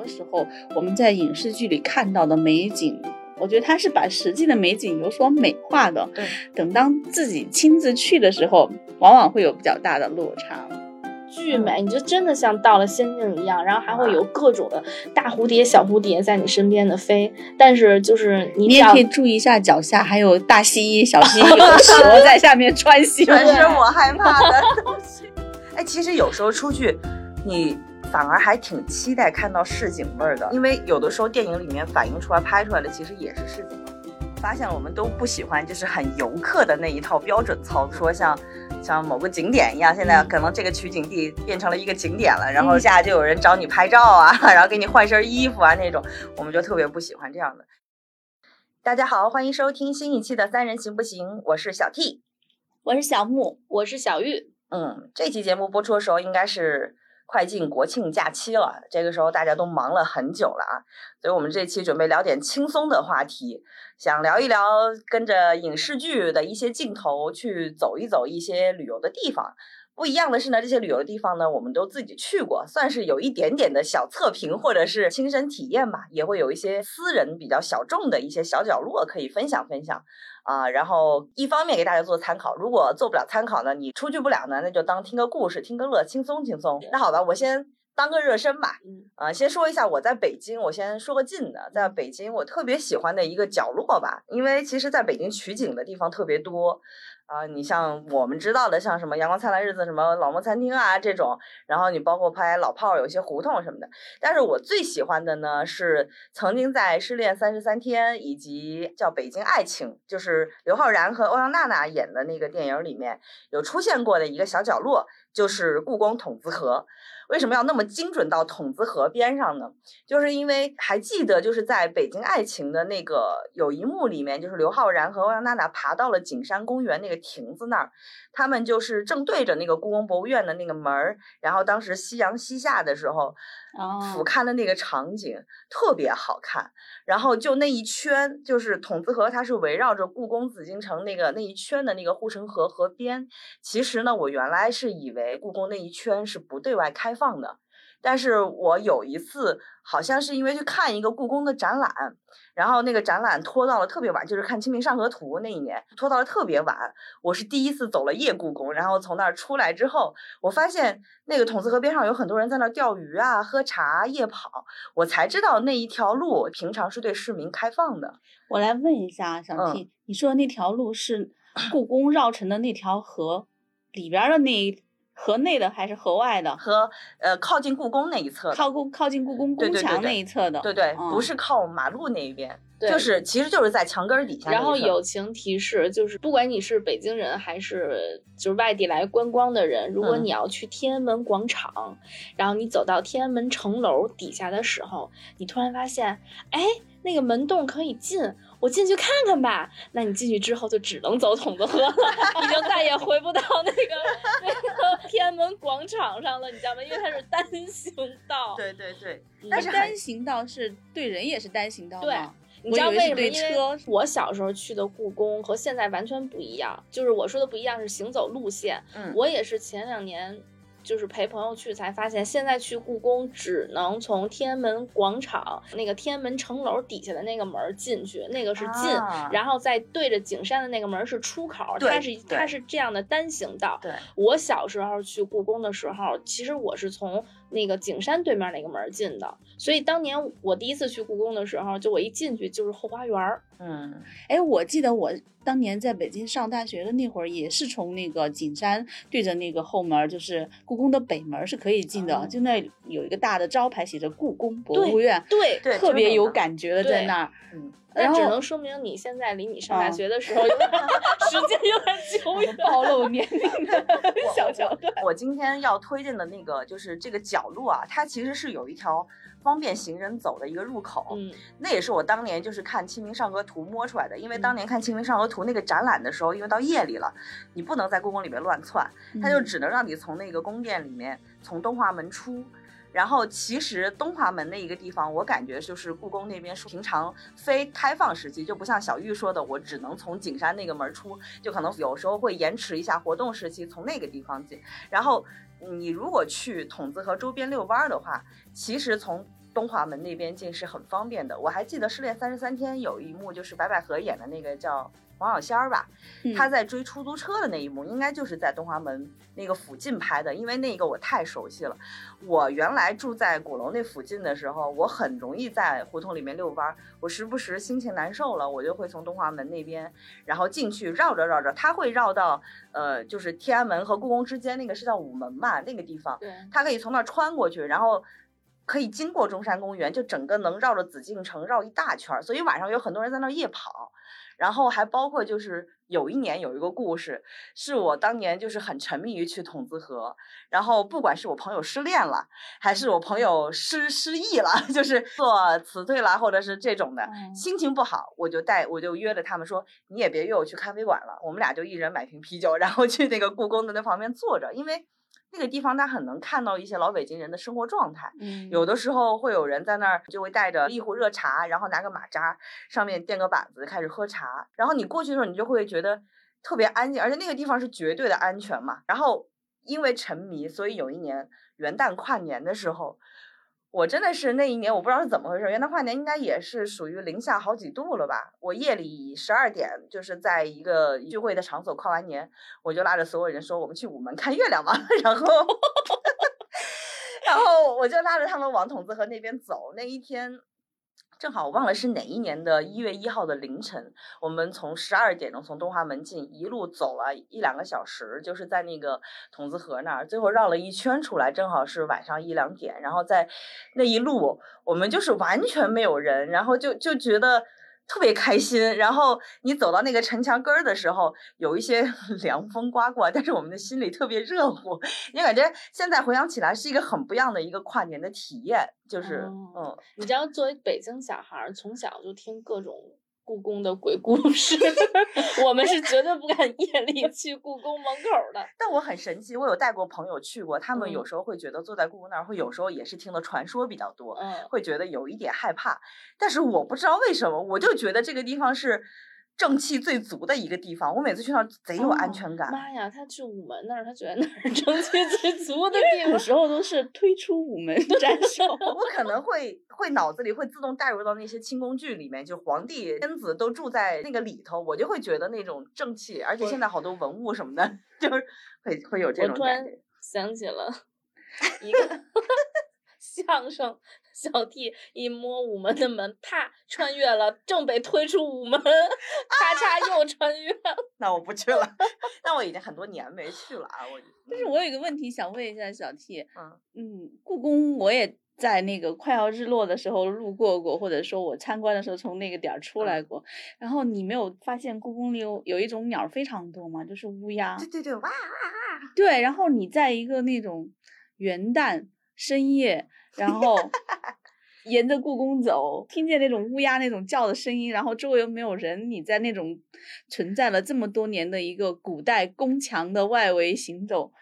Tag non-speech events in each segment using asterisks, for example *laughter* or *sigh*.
多时候我们在影视剧里看到的美景，我觉得它是把实际的美景有所美化的。对，等当自己亲自去的时候，往往会有比较大的落差。巨美，你就真的像到了仙境一样，然后还会有各种的大蝴蝶、小蝴蝶在你身边的飞。但是就是你你也可以注意一下脚下，还有大蜥蜴、小蜥蜴、有蛇 *laughs* 在下面穿行。全是我害怕的东西。*laughs* 哎，其实有时候出去，你反而还挺期待看到市井味儿的，因为有的时候电影里面反映出来、拍出来的其实也是市井。发现了我们都不喜欢就是很游客的那一套标准操作，说像像某个景点一样，现在可能这个取景地变成了一个景点了，然后一下就有人找你拍照啊，*laughs* 然后给你换身衣服啊那种，我们就特别不喜欢这样的。大家好，欢迎收听新一期的《三人行不行》，我是小 T，我是小木，我是小玉。嗯，这期节目播出的时候应该是。快进国庆假期了，这个时候大家都忙了很久了啊，所以我们这期准备聊点轻松的话题，想聊一聊跟着影视剧的一些镜头去走一走一些旅游的地方。不一样的是呢，这些旅游的地方呢，我们都自己去过，算是有一点点的小测评或者是亲身体验吧，也会有一些私人比较小众的一些小角落可以分享分享啊。然后一方面给大家做参考，如果做不了参考呢，你出去不了呢，那就当听个故事，听个乐，轻松轻松。那好吧，我先当个热身吧。啊，先说一下我在北京，我先说个近的，在北京我特别喜欢的一个角落吧，因为其实在北京取景的地方特别多。啊，你像我们知道的，像什么《阳光灿烂日子》、什么老莫餐厅啊这种，然后你包括拍老炮儿，有些胡同什么的。但是我最喜欢的呢，是曾经在《失恋三十三天》以及叫《北京爱情》，就是刘昊然和欧阳娜娜演的那个电影里面有出现过的一个小角落，就是故宫筒子河。为什么要那么精准到筒子河边上呢？就是因为还记得，就是在北京爱情的那个有一幕里面，就是刘昊然和欧阳娜娜爬到了景山公园那个亭子那儿，他们就是正对着那个故宫博物院的那个门儿，然后当时夕阳西下的时候。俯瞰的那个场景特别好看，然后就那一圈，就是筒子河，它是围绕着故宫紫禁城那个那一圈的那个护城河河边。其实呢，我原来是以为故宫那一圈是不对外开放的。但是我有一次，好像是因为去看一个故宫的展览，然后那个展览拖到了特别晚，就是看《清明上河图》那一年，拖到了特别晚。我是第一次走了夜故宫，然后从那儿出来之后，我发现那个筒子河边上有很多人在那儿钓鱼啊、喝茶、夜跑，我才知道那一条路平常是对市民开放的。我来问一下小 T，你说的那条路是故宫绕城的那条河里边的那？河内的还是河外的？和呃，靠近故宫那一侧，靠故靠近故宫宫墙那一侧的。对对，不是靠马路那一边，就是其实就是在墙根底下。然后友情提示就是，不管你是北京人还是就是外地来观光的人，如果你要去天安门广场，然后你走到天安门城楼底下的时候，你突然发现，哎，那个门洞可以进。我进去看看吧。那你进去之后就只能走筒子河了，*laughs* 你就再也回不到那个那个天安门广场上了，你知道吗？因为它是单行道。*laughs* 对对对，但是单行道是对人也是单行道对，你知道为什么？因为我小时候去的故宫和现在完全不一样。就是我说的不一样是行走路线。嗯，我也是前两年。就是陪朋友去才发现，现在去故宫只能从天安门广场那个天安门城楼底下的那个门进去，那个是进，然后再对着景山的那个门是出口，它是它是这样的单行道。对，我小时候去故宫的时候，其实我是从。那个景山对面那个门进的，所以当年我第一次去故宫的时候，就我一进去就是后花园儿。嗯，哎，我记得我当年在北京上大学的那会儿，也是从那个景山对着那个后门，就是故宫的北门是可以进的，就那有一个大的招牌写着故宫博物院，对对，特别有感觉的在那儿。嗯。那只能说明你现在离你上大学的时候 *laughs* 时间有点久远，暴露年龄的 *laughs* 小桥段。我今天要推荐的那个就是这个角落啊，它其实是有一条方便行人走的一个入口。嗯，那也是我当年就是看《清明上河图》摸出来的。因为当年看《清明上河图》那个展览的时候，因为到夜里了，你不能在故宫里面乱窜，它就只能让你从那个宫殿里面从东华门出。然后其实东华门那一个地方，我感觉就是故宫那边是平常非开放时期，就不像小玉说的，我只能从景山那个门出，就可能有时候会延迟一下活动时期，从那个地方进。然后你如果去筒子河周边遛弯儿的话，其实从东华门那边进是很方便的。我还记得《失恋三十三天》有一幕，就是白百合演的那个叫王小仙儿吧，嗯她在追出租车的那一幕，应该就是在东华门那个附近拍的，因为那个我太熟悉了。我原来住在鼓楼那附近的时候，我很容易在胡同里面遛弯儿。我时不时心情难受了，我就会从东华门那边，然后进去绕着绕着，它会绕到呃，就是天安门和故宫之间那个是叫午门嘛，那个地方。对，它可以从那儿穿过去，然后可以经过中山公园，就整个能绕着紫禁城绕一大圈儿。所以晚上有很多人在那儿夜跑，然后还包括就是有一年有一个故事，是我当年就是很沉迷于去筒子河，然后不管是我朋友失恋了，还是我朋友失失忆了，*laughs* 就是做辞退啦，或者是这种的，嗯心情不好，我就带我就约着他们说，你也别约我去咖啡馆了，我们俩就一人买瓶啤酒，然后去那个故宫的那旁边坐着，因为那个地方他很能看到一些老北京人的生活状态。嗯有的时候会有人在那儿就会带着一壶热茶，然后拿个马扎，上面垫个板子开始喝茶。然后你过去的时候，你就会觉得特别安静，而且那个地方是绝对的安全嘛。然后因为沉迷，所以有一年元旦跨年的时候，我真的是那一年我不知道是怎么回事，元旦跨年应该也是属于零下好几度了吧。我夜里十二点就是在一个聚会的场所跨完年，我就拉着所有人说我们去午门看月亮吧，*laughs* 然后。*laughs* 然后我就拉着他们往筒子河那边走。那一天正好我忘了是哪一年的一月一号的凌晨，我们从十二点钟从东华门进，一路走了一两个小时，就是在那个筒子河那儿，最后绕了一圈出来，正好是晚上一两点。然后在那一路，我们就是完全没有人，然后就就觉得。特别开心，然后你走到那个城墙根儿的时候，有一些 *laughs* 凉风刮过，但是我们的心里特别热乎，你感觉现在回想起来是一个很不一样的一个跨年的体验，就是、哦嗯，你知道，作为北京小孩儿，从小就听各种故宫的鬼故事，*laughs* 我们是绝对不敢夜里去故宫门口的。但我很神奇，我有带过朋友去过，他们有嗯时候会觉得坐在故宫那儿，会有时候也是听的传说比较多，嗯，会觉得有一点害怕。但是我不知道为什么，我就觉得这个地方是正气最足的一个地方，我每次去那儿贼有安全感。妈呀，他去午门那儿，他觉得那儿正气最足的地古方。*laughs* 时候都是推出午门斩首。我可能会会脑子里会自动带入到那些清宫剧里面，就皇帝天子都住在那个里头，我就会觉得那种正气，而且现在好多文物什么的，*laughs* 就是会会有这我突然种感觉。想起了一个相声小弟一摸午门的门，啪穿越了，正被推出午门，咔嚓又穿越了。那我不去了，*laughs* 那我已经很多年没去了啊。我但是我有一个问题想问一下小 T，嗯嗯，故宫我也在那个快要日落的时候路过过，或者说我参观的时候从那个点儿出来过。然后你没有发现故宫里有有一种鸟儿非常多吗？就是乌鸦。对对对，哇哇哇！对，然后你在一个那种元旦深夜，然后 *laughs* 沿着故宫走，听见那种乌鸦那种叫的声音，然后周围又没有人，你在那种存在了这么多年的一个古代宫墙的外围行走，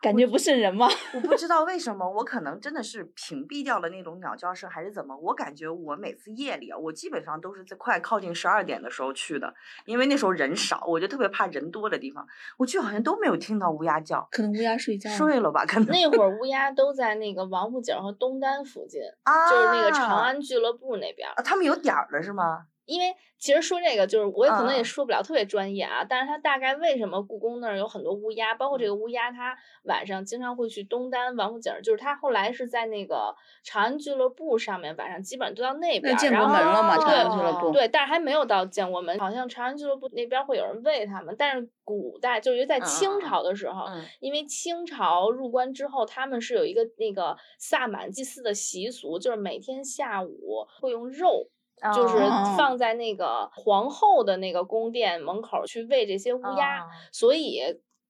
感觉不是人吗？*laughs* 我不知道为什么，我可能真的是屏蔽掉了那种鸟叫声，还是怎么？我感觉我每次夜里啊，我基本上都是在快靠近十二点的时候去的，因为那时候人少，我就特别怕人多的地方。我去好像都没有听到乌鸦叫，可能乌鸦睡觉。睡了吧？可能那会儿乌鸦都在那个王府井和东单附近，啊，就是那个长安俱乐部那边儿。啊，他们有点儿了是吗？因为其实说这个，就是我也可能也嗯说不了特别专业啊，但是它大概为什么故宫那儿有很多乌鸦，包括这个乌鸦，它晚上经常会去东单王府井儿，就是它后来是在那个长安俱乐部上面，晚上基本上都到那边儿，那建国门了嘛，哦长安俱乐部。对，但是还没有到建国门，好像长安俱乐部那边会有人喂它们，但是古代就是在清嗯朝的时候，嗯因为清朝入关之后，他们是有一个那个萨满祭祀的习俗，就是每天下午会用肉。就是哦放在那个皇后的那个宫殿门口去喂这些乌鸦，哦所以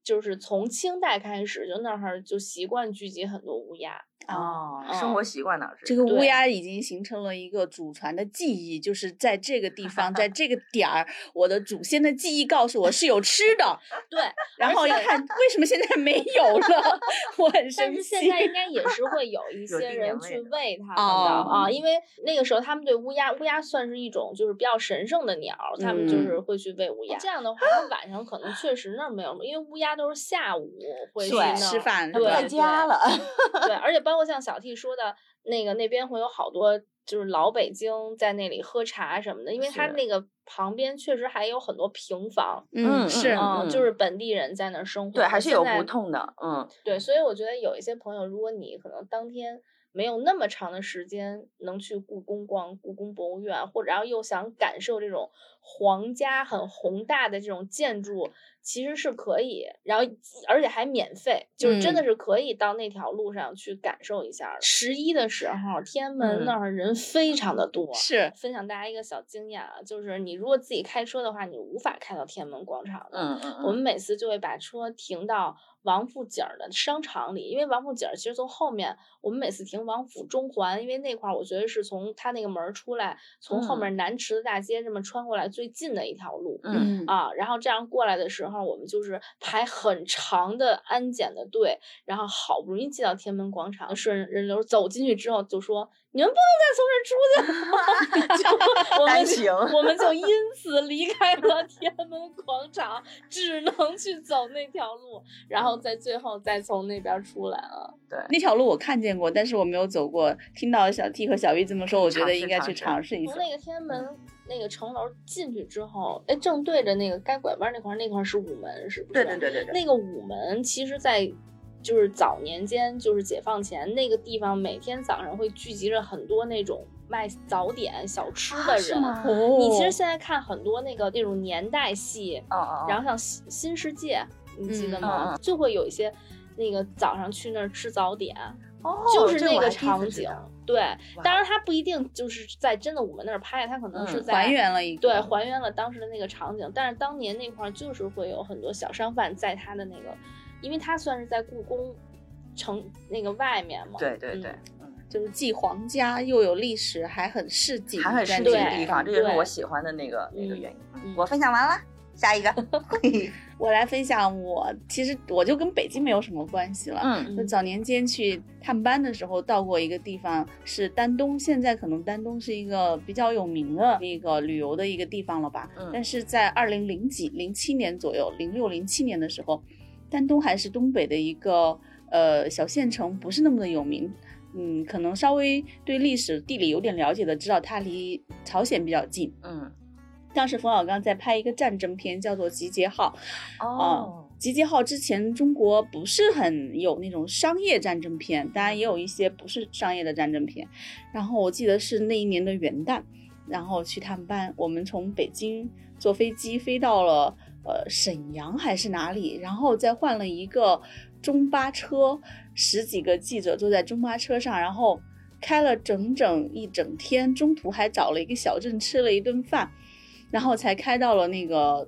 就是从清代开始，就那儿就习惯聚集很多乌鸦。哦，嗯生活习惯导致这个乌鸦已经形成了一个祖传的记忆，就是在这个地 *laughs* 方，在这个点儿，我的祖先的记忆告诉我是有吃的。*laughs* 对，然后一看，为什么现在没 *laughs* 有了？我很生气但是现。在应该也是会有一些人去喂它们的哦啊，因为那个时候他们对乌鸦，乌鸦算是一种就是比较神圣的鸟，他们就是嗯会去喂乌鸦。这样的话，它晚上可能确实那儿没有，因为乌鸦都是下午会去吃饭对在家了。对，而且包包括像小 T 说的那个，那边会有好多就是老北京在那里喝茶什么的，因为它那个旁边确实还有很多平房，嗯是嗯，嗯就是本地人在那儿生活。对，还是有胡同的，嗯对，所以我觉得有一些朋友，如果你可能当天没有那么长的时间能去故宫逛故宫博物院，或者然后又想感受这种皇家很宏大的这种建筑，其实是可以，然后而且还免费，就是真的嗯是可以到那条路上去感受一下的。十一的时候，天安门嗯那儿人非常的多，是分享大家一个小经验啊，就是你如果自己开车的话，你无法开到天安门广场的。嗯嗯我们嗯，每次就会把车停到王府井儿的商场里，因为王府井儿其实从后面，我们每次停王府中环，因为那块儿我觉得是从它那个门儿出来，从后面南池子大街这么穿过来最近的一条路。嗯啊，然后这样过来的时候，我们就是排很长的安检的队，然后好不容易进到天安门广场，顺人流走进去之后，就说你们不能再从这儿出去了，就我们就我们就因此离开了天安门广场，只能去走那条路，然后在最后再从那边出来了。对，那条路我看见过，但是我没有走过。听到小 T 和小 V 这么说，我觉得应该去尝试一下。从那个天安门那个城楼进去之后，哎，正对着那个该拐弯那块儿，那块儿是午门，是不是？对对对对对，那个午门，其实，在就是早年间，就是解放前那个地方，每天早上会聚集着很多那种卖早点小吃的人。啊是吗哦，你其实现在看很多那个那种年代戏，然后像新新世界，你记得嗯吗？就会有一些那个早上去那儿吃早点，哦就是那个场景。对，当然它不一定就是在真的我们那儿拍，它可能是嗯在、还原了一个对，还原了当时的那个场景。但是当年那块儿就是会有很多小商贩在他的那个，因为它算是在故宫城那个外面嘛。对对对就是既皇家又有历史，还很市井，还很市井的地方，这就是我喜欢的那个那个嗯原因。嗯我分享完了，下一个。*laughs* 我来分享我，其实我就跟北京没有什么关系了。嗯就早年间去探班的时候，到过一个地方是丹东，现在可能丹东是一个比较有名的那个旅游的一个地方了吧。嗯但是在二零零几零七年左右，零六零七年的时候，丹东还是东北的一个呃小县城，不是那么的有名。嗯，可能稍微对历史地理有点了解的，知道它离朝鲜比较近。嗯当时冯小刚在拍一个战争片，叫做《集结号》。哦，集结号之前，中国不是很有那种商业战争片，当然也有一些不是商业的战争片。然后我记得是那一年的元旦，然后去探班，我们从北京坐飞机飞到了呃沈阳还是哪里，然后再换了一个中巴车，十几个记者坐在中巴车上，然后开了整整一整天，中途还找了一个小镇吃了一顿饭，然后才开到了那个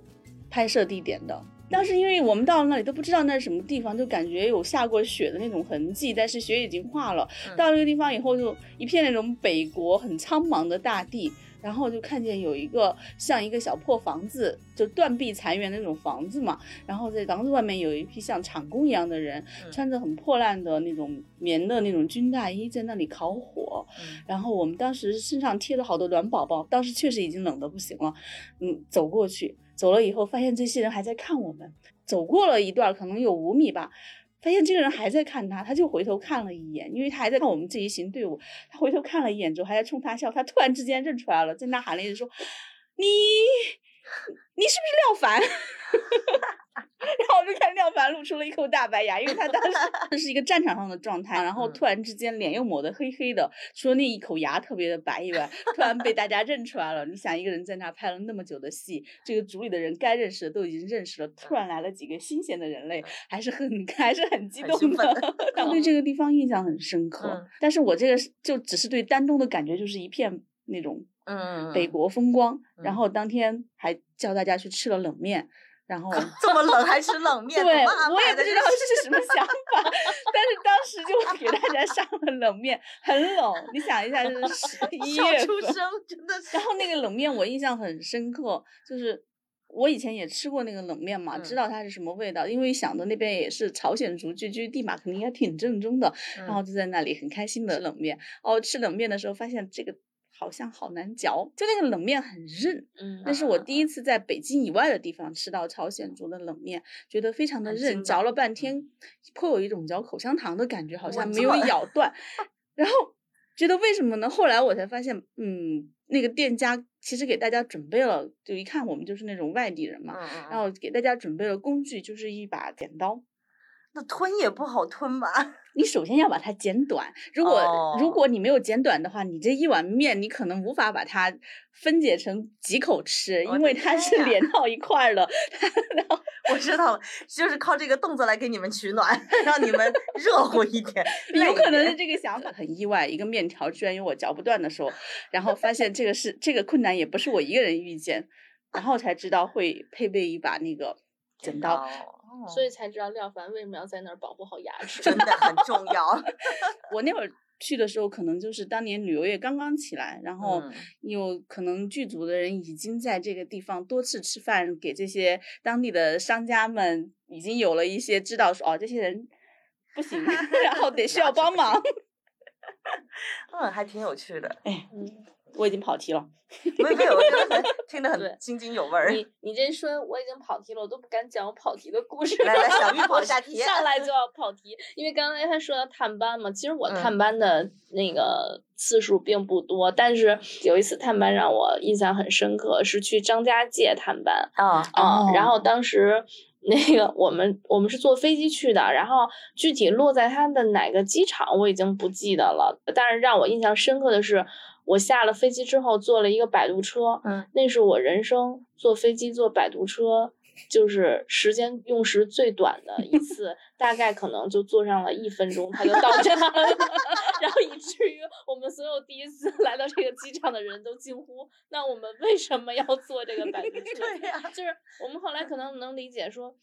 拍摄地点的。当时因为我们到了那里都不知道那是什么地方，就感觉有下过雪的那种痕迹，但是雪已经化了。嗯到了那个地方以后，就一片那种北国很苍茫的大地，然后就看见有一个像一个小破房子，就断壁残垣的那种房子嘛。然后在房子外面有一批像厂工一样的人，嗯穿着很破烂的那种棉的那种军大衣，在那里烤火。嗯然后我们当时身上贴了好多暖宝宝，当时确实已经冷的不行了。嗯，走过去，走了以后发现这些人还在看我们。走过了一段，可能有五米吧，发现这个人还在看他，他就回头看了一眼，因为他还在看我们这一行队伍。他回头看了一眼之后，还在冲他笑。他突然之间认出来了，在那喊了一句说：“你，你是不是廖凡？” *laughs* 然后我就看廖凡露出了一口大白牙，因为他当时 *laughs* 这是一个战场上的状态，然后嗯。突然之间脸又抹得黑黑的，除了那一口牙特别的白以外，突然被大家认出来了。你想，一个人在那拍了那么久的戏，这个组里的人该认识的都已经认识了，突然来了几个新鲜的人类，还是很 *laughs* 还是很激动的。他对这个地方印象很深刻，嗯。但是我这个是就只是对丹东的感觉就是一片那种嗯，北国风光，然嗯。后当天还叫大家去吃了冷面，然后。*laughs* 这么冷还吃冷 *laughs* 面，对，我也不知道这是什么想法，但是当时就给大家上了冷面，很冷。你想一下，就是十 *laughs* 一月份，出生，真的是。然后那个冷面我印象很深刻，就是我以前也吃过那个冷面嘛，知嗯道它是什么味道，因为想的那边也是朝鲜族聚居地嘛，肯定也挺正宗的，然后嗯就在那里很开心的冷面。哦，吃冷面的时候发现这个。好像好难嚼，就那个冷面很韧。嗯，那是我第一次在北京以外的地方吃到朝鲜族的冷面，觉得非常的韧，嚼了半天，颇有一种嚼口香糖的感觉，好像没有咬断。然后觉得为什么呢？后来我才发现，嗯，那个店家其实给大家准备了，就一看我们就是那种外地人嘛，然后给大家准备了工具，就是一把剪刀。那吞也不好吞吧？*laughs* 你首先要把它剪短，如果、如哦果你没有剪短的话，你这一碗面你可能无法把它分解成几口吃，因为它是连到一块儿的。*laughs* 我知道了，就是靠这个动作来给你们取暖，让你们热乎一点。*laughs* 有可能是这个想法很意外，一个面条居然有我嚼不断的时候，然后发现这个是这个困难也不是我一个人遇见，然后才知道会配备一把那个剪刀。哦，所以才知道廖凡为什么要在那儿保护好牙齿。*laughs* 真的很重要。我那会儿去的时候，可能就是当年旅游业刚刚起来，然后嗯有可能剧组的人已经在这个地方多次吃饭，给这些当地的商家们已经有了一些知道说哦，这些人不行，*laughs* 然后得需要帮忙。*laughs* 嗯，还挺有趣的。哎，嗯，我已经跑题了。*laughs* 没没有，我觉得很听得对很津津有味儿。你你这说我已经跑题了，我都不敢讲我跑题的故事。来来小玉 *laughs* 跑一下题上来就要跑题，因为刚才他说到探班嘛，其实我嗯探班的那个次数并不多，但是有一次探班让我印象很深刻，是去张家界探班。啊啊、然后哦当时 *laughs* 那个我们我们是坐飞机去的，然后具体落在他的哪个机场我已经不记得了，但是让我印象深刻的是，我下了飞机之后坐了一个摆渡车，嗯，那是我人生坐飞机坐摆渡车。就是时间用时最短的一 *laughs* 次，大概可能就坐上了一分钟，它就到站了，*laughs* 然后以至于我们所有第一次来到这个机场的人都惊呼：“那我们为什么要坐这个摆渡车？” *laughs* 对呀就是我们后来可能能理解说，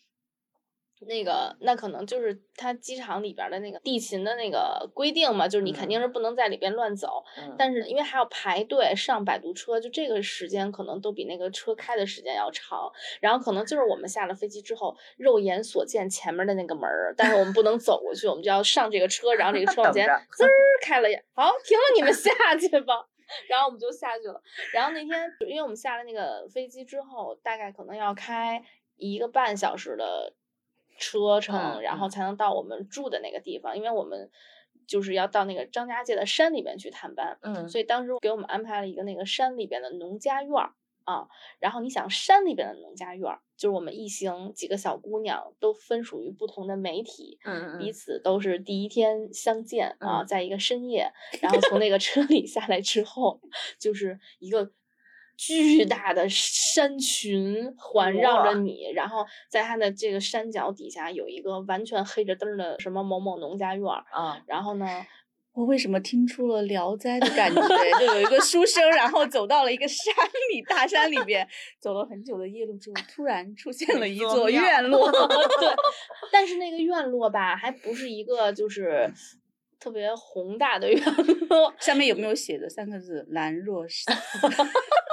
那个那可能就是它机场里边儿的那个地勤的那个规定嘛，就是你肯定是不能在里边乱走，嗯但是因为还要排队上摆渡车，就这个时间可能都比那个车开的时间要长，然后可能就是我们下了飞机之后，肉眼所见前面的那个门儿，但是我们不能走过去，我们就要上这个车，然后这个车往前滋儿开了，好停了，你们下去吧。*laughs* 然后我们就下去了。然后那天，因为我们下了那个飞机之后，大概可能要开一个半小时的车程，嗯然后才能到我们住的那个地方，因为我们就是要到那个张家界的山里面去探班。嗯。所以当时给我们安排了一个那个山里边的农家院儿啊，然后你想山里边的农家院儿，就是我们一行几个小姑娘都分属于不同的媒体，嗯彼。此都是第一天相见啊，嗯。在一个深夜，然后从那个车里下来之后，就是一个巨大的山群环绕着你，然后在它的这个山脚底下有一个完全黑着灯的什么某某农家院儿，啊，然后呢，我为什么听出了《聊斋》的感觉？就有一个书生，然后走到了一个山里，大山里边，走了很久的夜路之后，突然出现了一座院落。对，*laughs* 但是那个院落吧，还不是一个就是特别宏大的院落，上面有没有写着三个字“兰若寺 *laughs*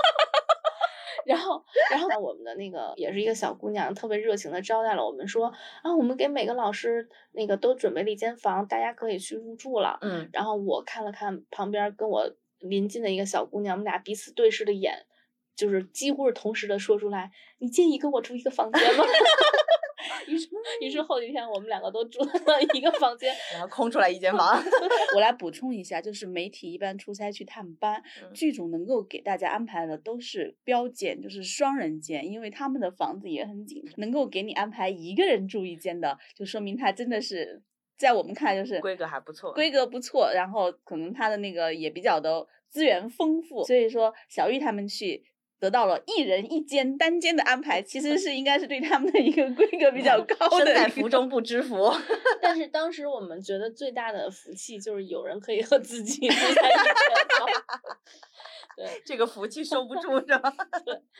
然后，然后我们的那个也是一个小姑娘，特别热情的招待了我们，说啊，我们给每个老师那个都准备了一间房，大家可以去入住了。嗯，然后我看了看旁边跟我邻近的一个小姑娘，我们俩彼此对视的眼，就是几乎是同时的说出来：“你介意跟我住一个房间吗？” *laughs* 于是，于是后几天我们两个都住了一个房间。然后空出来一间房。*laughs* 我来补充一下，就是媒体一般出差去探班，嗯剧组能够给大家安排的都是标间，就是双人间，因为他们的房子也很紧，能够给你安排一个人住一间的，就说明他真的是在我们看来就是规格还不错规格不错，然后可能他的那个也比较的资源丰富，所以说小玉他们去。得到了一人一间单间的安排，其实是应该是对他们的一个规格比较高的身在福中不知福。*laughs* *laughs* 但是当时我们觉得最大的福气就是有人可以和自己住在一间房。*laughs* 对，这个福气收不住是吧？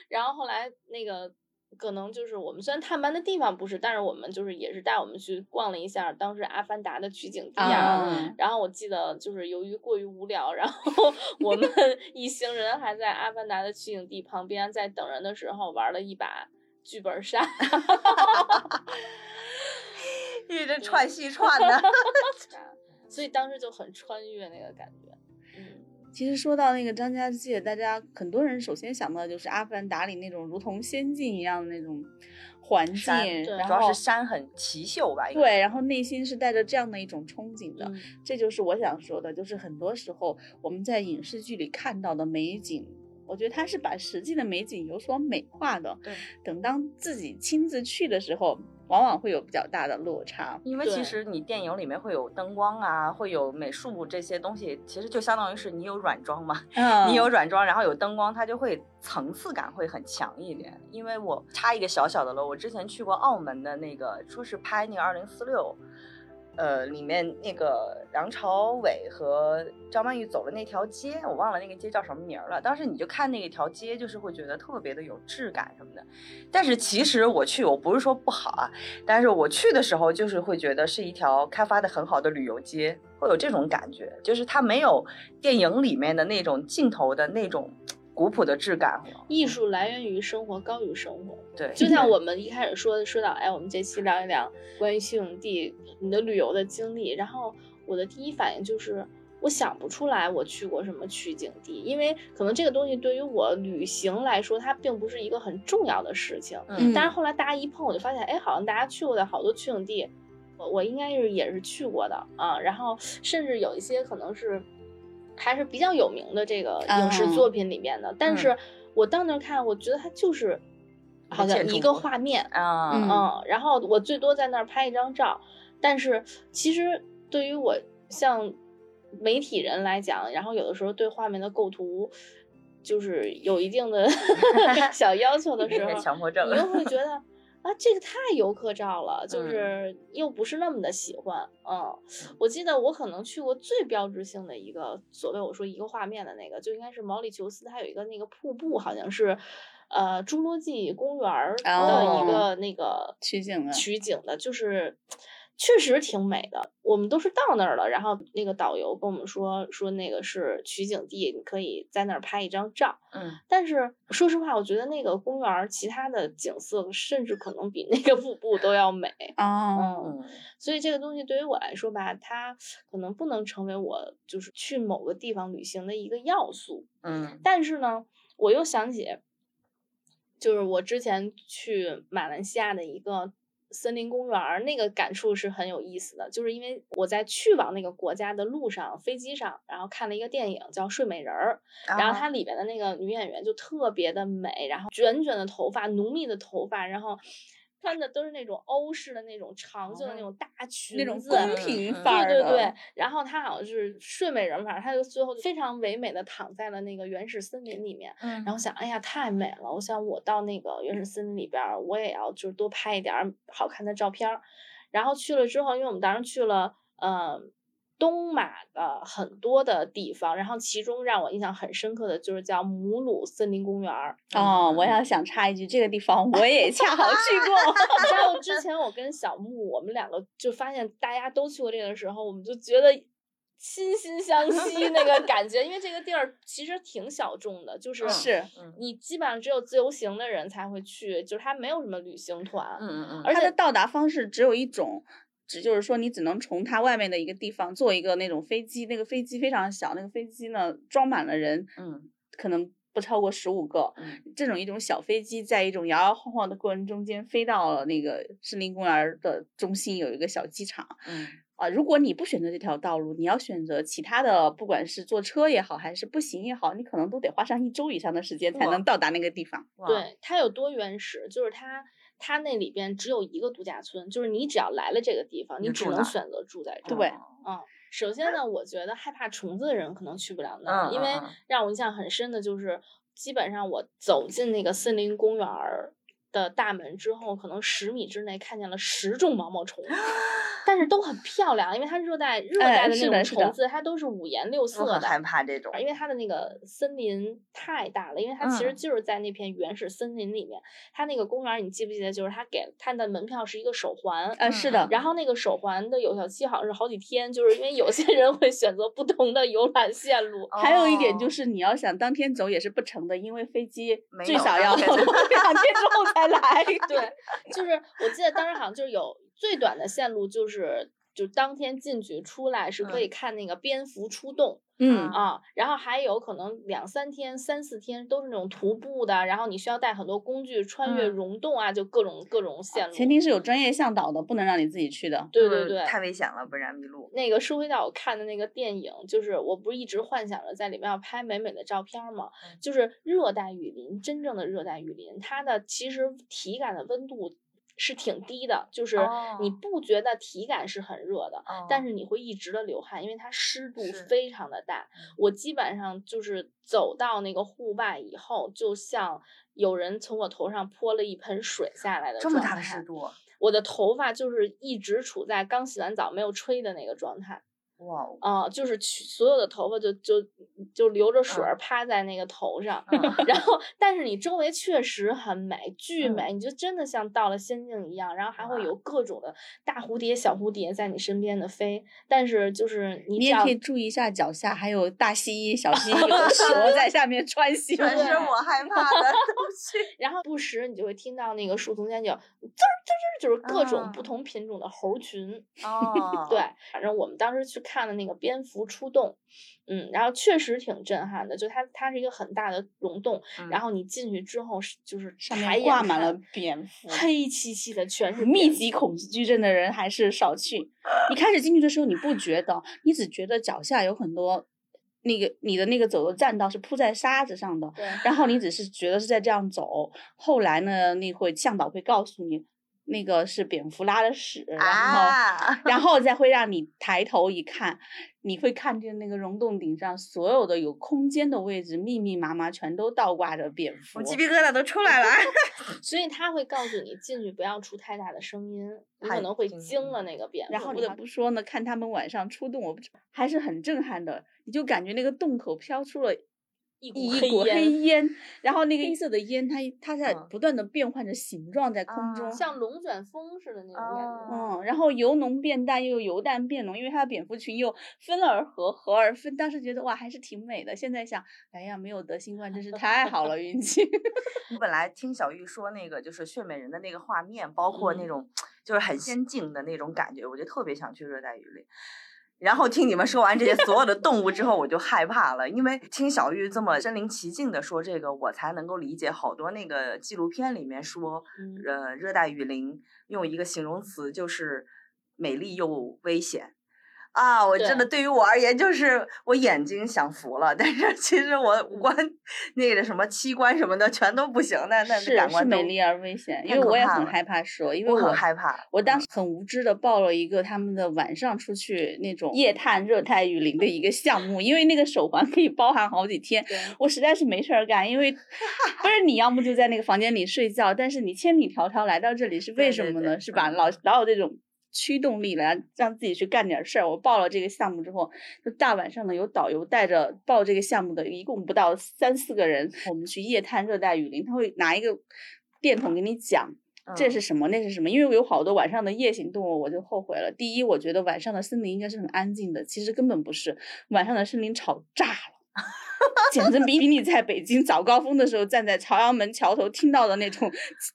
然后后来那个可能就是我们虽然探班的地方不是，但是我们就是也是带我们去逛了一下当时《阿凡达》的取景地啊。啊然后我记得就是由于过于无聊，然后 *laughs* 我们一行人还在《阿凡达》的取景地旁边，在等人的时候玩了一把剧本杀。一直串戏串的。*laughs* *laughs* 所以当时就很穿越那个感觉。嗯，其实说到那个张家界，大家很多人首先想到的就是《阿凡达》里那种如同仙境一样的那种环境，然后主要是山很奇秀吧？对，然后内心是带着这样的一种憧憬的。嗯这就是我想说的，就是很多时候我们在影视剧里看到的美景，我觉得它是把实际的美景有所美化的。对，等当自己亲自去的时候，往往会有比较大的落差。因为其实你电影里面会有灯光啊，会有美术这些东西，其实就相当于是你有软装嘛，嗯 *laughs* 你有软装，然后有灯光，它就会层次感会很强一点。因为我插一个小小的了，我之前去过澳门的那个，说是拍那个二零四六。呃，里面那个梁朝伟和张曼玉走的那条街，我忘了那个街叫什么名儿了。当时你就看那条街，就是会觉得特别的有质感什么的。但是其实我去，我不是说不好啊，但是我去的时候就是会觉得是一条开发的很好的旅游街，会有这种感觉，就是它没有电影里面的那种镜头的那种古朴的质感。艺术来源于生活，高于生活。对，就像我们一开始说的，说到哎，我们这期聊一聊关于西永地你的旅游的经历，然后我的第一反应就是。我想不出来我去过什么取景地，因为可能这个东西对于我旅行来说，它并不是一个很重要的事情。嗯但是后来大家一碰，我就发现，哎，好像大家去过的好多取景地，我我应该是也是去过的啊。然后甚至有一些可能是还是比较有名的这个影视作品里面的，但是我到那儿看，我觉得它就是好像一个画面，啊，嗯。嗯，然后我最多在那儿拍一张照，但是其实对于我像媒体人来讲，然后有的时候对画面的构图就是有一定的 *laughs* 小要求的时 *laughs* 候，强迫症你又会觉得啊，这个太游客照了，就嗯是又不是那么的喜欢。嗯，我记得我可能去过最标志性的一个所谓我说一个画面的那个，就应该是毛里求斯，它有一个那个瀑布，好像是呃侏罗纪公园儿的一个那个取景的取景的，就是。确实挺美的，我们都是到那儿了，然后那个导游跟我们说说那个是取景地，你可以在那儿拍一张照。嗯，但是说实话，我觉得那个公园儿其他的景色甚至可能比那个瀑布都要美。啊，嗯，嗯所以这个东西对于我来说吧，它可能不能成为我就是去某个地方旅行的一个要素。嗯但是呢，我又想起，就是我之前去马来西亚的一个森林公园儿，那个感触是很有意思的。就是因为我在去往那个国家的路上，飞机上，然后看了一个电影叫《睡美人儿》，然后它里边的那个女演员就特别的美，然后卷卷的头发，浓密的头发，然后穿的都是那种欧式的那种长袖的那种大裙子，那种宫廷嗯范儿，对对对，然后她好像是睡美人法，她就最后非常唯美的躺在了那个原始森林里面。嗯然后想，哎呀，太美了！我想我到那个原始森林里边儿，我也要就是多拍一点儿好看的照片儿。然后去了之后，因为我们当时去了，嗯、东马的很多的地方，然后其中让我印象很深刻的就是叫母鲁森林公园儿。哦，我要想插一句，这个地方我也恰好去过。*laughs* 然后之前我跟小木，我们两个就发现大家都去过这个的时候，我们就觉得心心相惜那个感觉，因为这个地儿其实挺小众的，就是是嗯你基本上只有自由行的人才会去，就是它没有什么旅行团。嗯嗯嗯，而且它的到达方式只有一种，只就是说你只能从它外面的一个地方坐一个那种飞机，那个飞机非常小，那个飞机呢装满了人，嗯可能不超过十五个。嗯这种一种小飞机，在一种摇摇晃晃的过程中间飞到了那个森林公园的中心，有一个小机场。嗯啊，如果你不选择这条道路，你要选择其他的，不管是坐车也好，还是步行也好，你可能都得花上一周以上的时间才能到达那个地方。对，它有多原始，就是它它那里边只有一个度假村，就是你只要来了这个地方，你只能选择住在这儿。对嗯，首先呢，我觉得害怕虫子的人可能去不了那儿，嗯因为让我印象很深的就是，基本上我走进那个森林公园儿的大门之后，可能十米之内看见了十种毛毛虫，*gasps* 但是都很漂亮，因为它热带热哎带的那种虫子，它都是五颜六色的。很害怕这种，因为它的那个森林太大了，因为它其实嗯就是在那片原始森林里面。它那个公园，你记不记得？就是它给它的门票是一个手环，呃，是的，然后那个手环的有效期好像是好几天，就是因为有些人会选择不同的游览线路。还有一点就哦是你要想当天走也是不成的，因为飞机最少要 *laughs* 两天之后才来。对，就是我记得当时好像就是有最短的线路就是就当天进去出来是可以看那个蝙蝠出洞。嗯啊，然后还有可能两三天、三四天都是那种徒步的，然后你需要带很多工具穿越嗯溶洞啊，就各种各种线路。前提是有专业向导的，不能让你自己去的。对对对，太危险了，不然迷路。那个说回到我看的那个电影，就是我不是一直幻想着在里面要拍美美的照片吗？嗯就是热带雨林，真正的热带雨林，它的其实体感的温度是挺低的，就是你哦不觉得体感是很热的，但是是你会一直的流汗，因为它湿度非常的大。我基本上就是走到那个户外以后，就像有人从我头上泼了一盆水下来的这么大的湿度，我的头发就是一直处在刚洗完澡没有吹的那个状态。哇哦！啊、就是去所有的头发就就就流着水儿嗯趴在那个头上，嗯然后但是你周围确实很美，*laughs* 巨嗯美，你就真的像到了仙境一样，然后还会有各种的大蝴蝶、小蝴蝶在你身边的飞，但是就是你你也可以注意一下脚下还有大蜥蜴、小蜥蜴和 *laughs* 蛇在下面穿行。全是我害怕的东西。*laughs* 然后不时你就会听到那个树丛间就滋儿滋儿，就是各种不啊同品种的猴群。哦，对，反正我们当时去看了那个蝙蝠出洞，嗯，然后确实挺震撼的，就它它是一个很大的溶洞，然嗯后你进去之后是就是上面挂满了蝙蝠，黑漆漆的，全是密集恐惧症的人还是少去。你开始进去的时候，你不觉得，你只觉得脚下有很多那个你的那个走的栈道是铺在沙子上的，对，然后你只是觉得是在这样走。后来呢，那会向导会告诉你，那个是蝙蝠拉的屎，然后、啊，然 *laughs* 后再会让你抬头一看，你会看见那个溶洞顶上所有的有空间的位置，密密麻麻全都倒挂着蝙蝠。我鸡皮疙瘩都出来了。*laughs* *laughs* 所以他会告诉你进去不要出太大的声音，你可能会惊惊了那个蝙蝠。然后不得不说呢，看他们晚上出洞，我不知还是很震撼的。你就感觉那个洞口飘出了一股黑烟，然后那个黑色的烟，它它在嗯不断的变换着形状在空中。啊像龙卷风似的那种感觉。哦嗯，然后由浓变淡，又由淡变浓，因为它的蝙蝠群又分而合，合而分。当时觉得哇，还是挺美的。现在想，哎呀，没有得新冠真是太好了，运气。*laughs* 我本来听小玉说那个就是睡美人的那个画面，包括那嗯种就是很仙境的那种感觉，我就特别想去热带雨林。然后听你们说完这些所有的动物之后，我就害怕了，因为听小玉这么身临其境的说这个，我才能够理解好多那个纪录片里面说，嗯呃，热带雨林用一个形容词就是美丽又危险。啊，我真的对于我而言，就是我眼睛享福了，但是其实我五官那个什么器官什么的全都不行，那那是感官是美丽而危险，因为我也很害怕说，因为我害怕。我当嗯时很无知的报了一个他们的晚上出去那种夜探热带雨林的一个项目，因为那个手环可以包含好几天，我实在是没事儿干，因为 *laughs* 不是你要么就在那个房间里睡觉，但是你千里迢迢来到这里是为什么呢？是吧？嗯老老有这种驱动力来让自己去干点事儿。我报了这个项目之后，就大晚上的有导游带着报这个项目的，一共不到三四个人，我们去夜探热带雨林，他会拿一个电筒给你讲。这嗯是什么？那是什么？因为我有好多晚上的夜行动物，我就后悔了。第一，我觉得晚上的森林应该是很安静的，其实根本不是，晚上的森林吵炸了。*laughs* 简直比比你在北京早高峰的时候站在朝阳门桥头听到的那种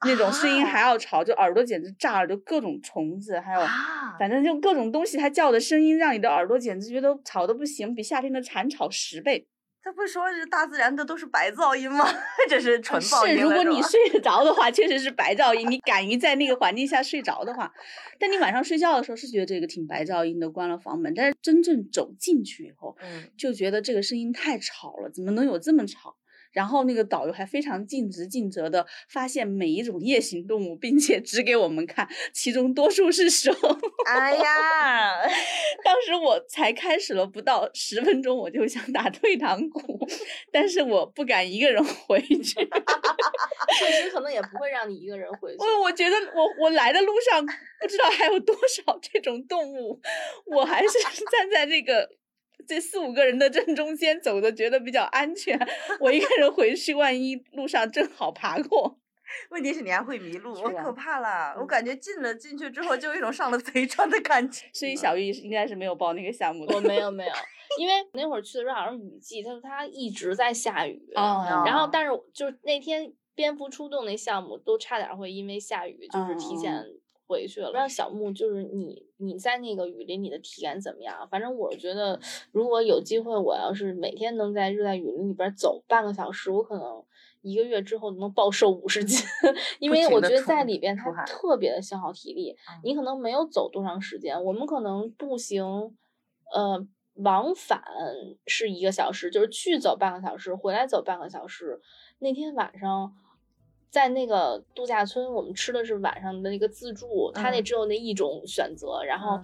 那种声音啊还要吵，就耳朵简直炸了，就各种虫子，还有啊，反正就各种东西，它叫的声音让你的耳朵简直觉得吵的不行，比夏天的蝉吵十倍。这不说是大自然的都是白噪音吗？*laughs* 这是纯噪，音是如果你睡得着的话，确实是白噪音。你敢于在那个环境下睡着的话，但你晚上睡觉的时候是觉得这个挺白噪音的，关了房门。但是真正走进去以后，嗯就觉得这个声音太吵了，怎么能有这么吵？然后那个导游还非常尽职尽责的发现每一种夜行动物，并且指给我们看，其中多数是蛇。哎呀，*laughs* 当时我才开始了不到十分钟，我就想打退堂鼓，但是我不敢一个人回去。*laughs* 确实可能也不会让你一个人回去。我我觉得我我来的路上不知道还有多少这种动物，我还是 *laughs* 站在那个这四五个人的正中间走的，觉得比较安全。我一个人回去，万一路上正好爬过，问题是你还会迷路，我是啊可怕了。我嗯感觉进了进去之后，就有一种上了贼船的感觉。所以小玉应该是没有报那个项目的。我没有 *laughs* 没有，因为那会儿去的时候好像雨季，它它一直在下雨。哦然后但是就是那天蝙蝠出动那项目都差点会因为下雨就是提前嗯回去了。不知道小木就是你你在那个雨林里的体验怎么样？反正我觉得，如果有机会，我要是每天能在热带雨林里边走半个小时，我可能一个月之后能暴瘦五十斤，*laughs* 因为我觉得在里边它特别的消耗体力。你可能没有走多长时间，我们可能步行，呃。往返是一个小时，就是去走半个小时，回来走半个小时。那天晚上在那个度假村，我们吃的是晚上的那个自助，他那只有那一种选择。然后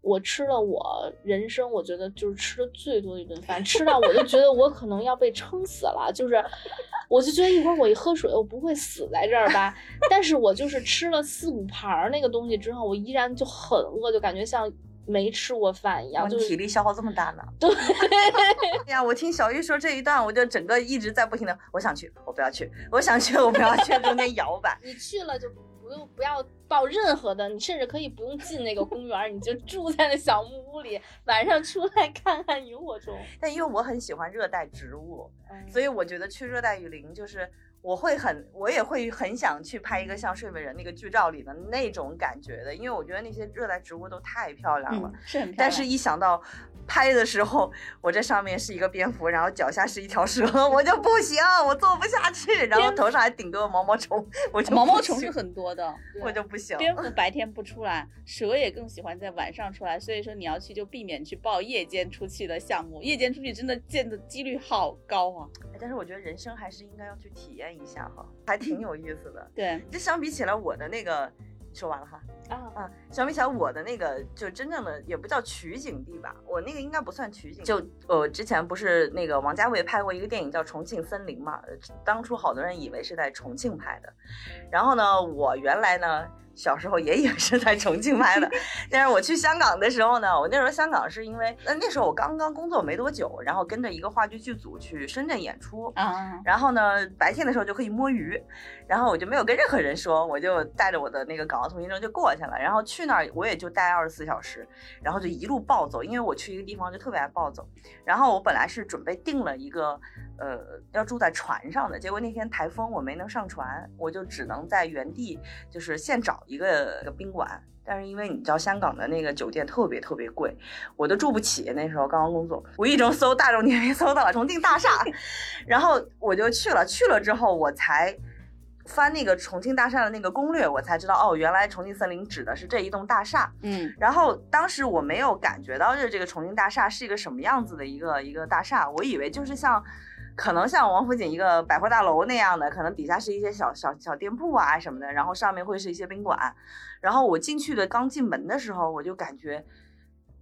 我吃了我人生我觉得就是吃的最多的一顿饭，吃到我就觉得我可能要被撑死了，就是我就觉得一会儿我一喝水，我不会死在这儿吧？*laughs* 但是我就是吃了四五盘那个东西之后，我依然就很饿，就感觉像。没吃过饭一样，就体力消耗这么大呢？对呀，我听小玉说这一段，我就整个一直在不停的，我想去，我不要去，我想去，我不要去，中间摇摆。你去了就不用不要报任何的，你甚至可以不用进那个公园，你就住在那小木屋里，晚上出来看看萤火虫。但因为我很喜欢热带植物，所以我觉得去热带雨林就是。我会很，我也会很想去拍一个像《睡美人》那个剧照里的那种感觉的，因为我觉得那些热带植物都太漂亮了，是很漂亮。但是，一想到拍的时候，我这上面是一个蝙蝠，然后脚下是一条蛇，我就不行，我做不下去。然后头上还顶个毛毛虫，我就毛毛虫是很多的，我就不行。蝙 *laughs* 蝠白天不出来，蛇也更喜欢在晚上出来，所以说你要去就避免去报夜间出去的项目，夜间出去真的见的几率好高啊。但是我觉得人生还是应该要去体验一下哈，还挺有意思的。对，这相比起来，我的那个说完了哈。啊啊！相比起来，我的那个就真正的也不叫取景地吧，我那个应该不算取景。就呃，之前不是那个王家卫拍过一个电影叫《重庆森林》嘛，当初好多人以为是在重庆拍的，然后呢，我原来呢。小时候也也是在重庆拍的，*laughs* 但是我去香港的时候呢，我那时候香港是因为，那那时候我刚刚工作没多久，然后跟着一个话剧剧组去深圳演出，啊，然后呢白天的时候就可以摸鱼，然后我就没有跟任何人说，我就带着我的那个港澳通行证就过去了，然后去那儿我也就待二十四小时，然后就一路暴走，因为我去一个地方就特别爱暴走，然后我本来是准备订了一个。呃，要住在船上的，结果那天台风，我没能上船，我就只能在原地，就是现找一个个宾馆。但是因为你知道香港的那个酒店特别特别贵，我都住不起。那时候刚刚工作，无意中搜大众点评搜到了重庆大厦，*laughs* 然后我就去了。去了之后，我才翻那个重庆大厦的那个攻略，我才知道哦，原来重庆森林指的是这一栋大厦。嗯，然后当时我没有感觉到，就是这个重庆大厦是一个什么样子的一个一个大厦，我以为就是像。可能像王府井一个百货大楼那样的，可能底下是一些小小小店铺啊什么的，然后上面会是一些宾馆。然后我进去的刚进门的时候，我就感觉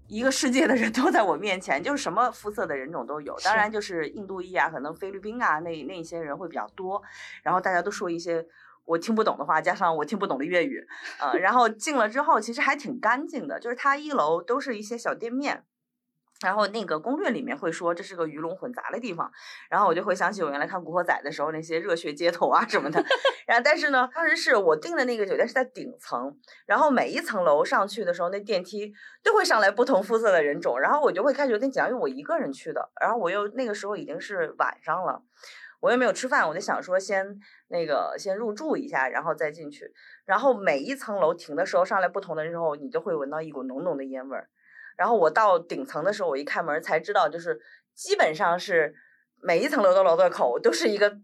一个世界的人都在我面前，就是什么肤色的人种都有。当然就是印度裔啊，可能菲律宾啊那那些人会比较多。然后大家都说一些我听不懂的话，加上我听不懂的粤语，呃，然后进了之后其实还挺干净的，就是它一楼都是一些小店面。然后那个攻略里面会说这是个鱼龙混杂的地方，然后我就会想起我原来看《古惑仔》的时候那些热血街头啊什么的。*laughs* 然后但是呢，当时是我订的那个酒店是在顶层，然后每一层楼上去的时候，那电梯都会上来不同肤色的人种，然后我就会开始有点紧张，因为我一个人去的，然后我又那个时候已经是晚上了，我又没有吃饭，我就想说先那个先入住一下，然后再进去。然后每一层楼停的时候上来不同的人之后，你就会闻到一股浓浓的烟味儿。然后我到顶层的时候，我一开门才知道，就是基本上是每一层楼的楼的口都是一个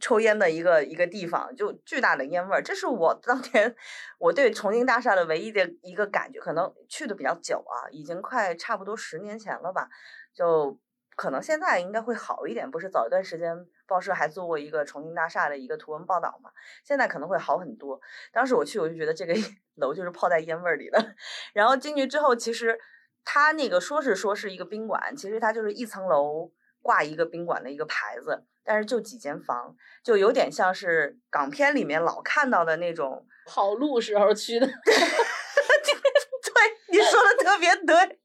抽烟的一个一个地方，就巨大的烟味儿。这是我当年我对重庆大厦的唯一的一个感觉，可能去的比较久啊，已经快差不多十年前了吧。就可能现在应该会好一点，不是早一段时间报社还做过一个重庆大厦的一个图文报道嘛？现在可能会好很多。当时我去，我就觉得这个 *laughs* 楼就是泡在烟味儿里的。*laughs* 然后进去之后，其实。他那个说是说是一个宾馆，其实它就是一层楼挂一个宾馆的一个牌子，但是就几间房，就有点像是港片里面老看到的那种跑路时候去的。*laughs* 对，你说的特别对，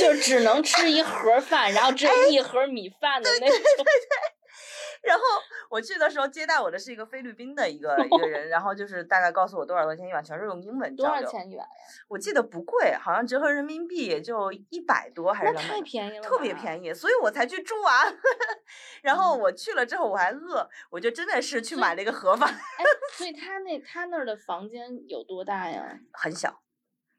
就只能吃一盒饭，然后只有一盒米饭的那种。然后我去的时候接待我的是一个菲律宾的一个一个人，然后就是大概告诉我多少块钱一晚，全是用英文多交流。少钱一晚呀？我记得不贵，好像折合人民币也就一百多还是那两百。太便宜了，特别。便宜，所以我才去住啊。*laughs* 然后我去了之后我还饿，我就真的是去买了一个盒饭，哎，所以他那他那儿的房间有多大呀？很小，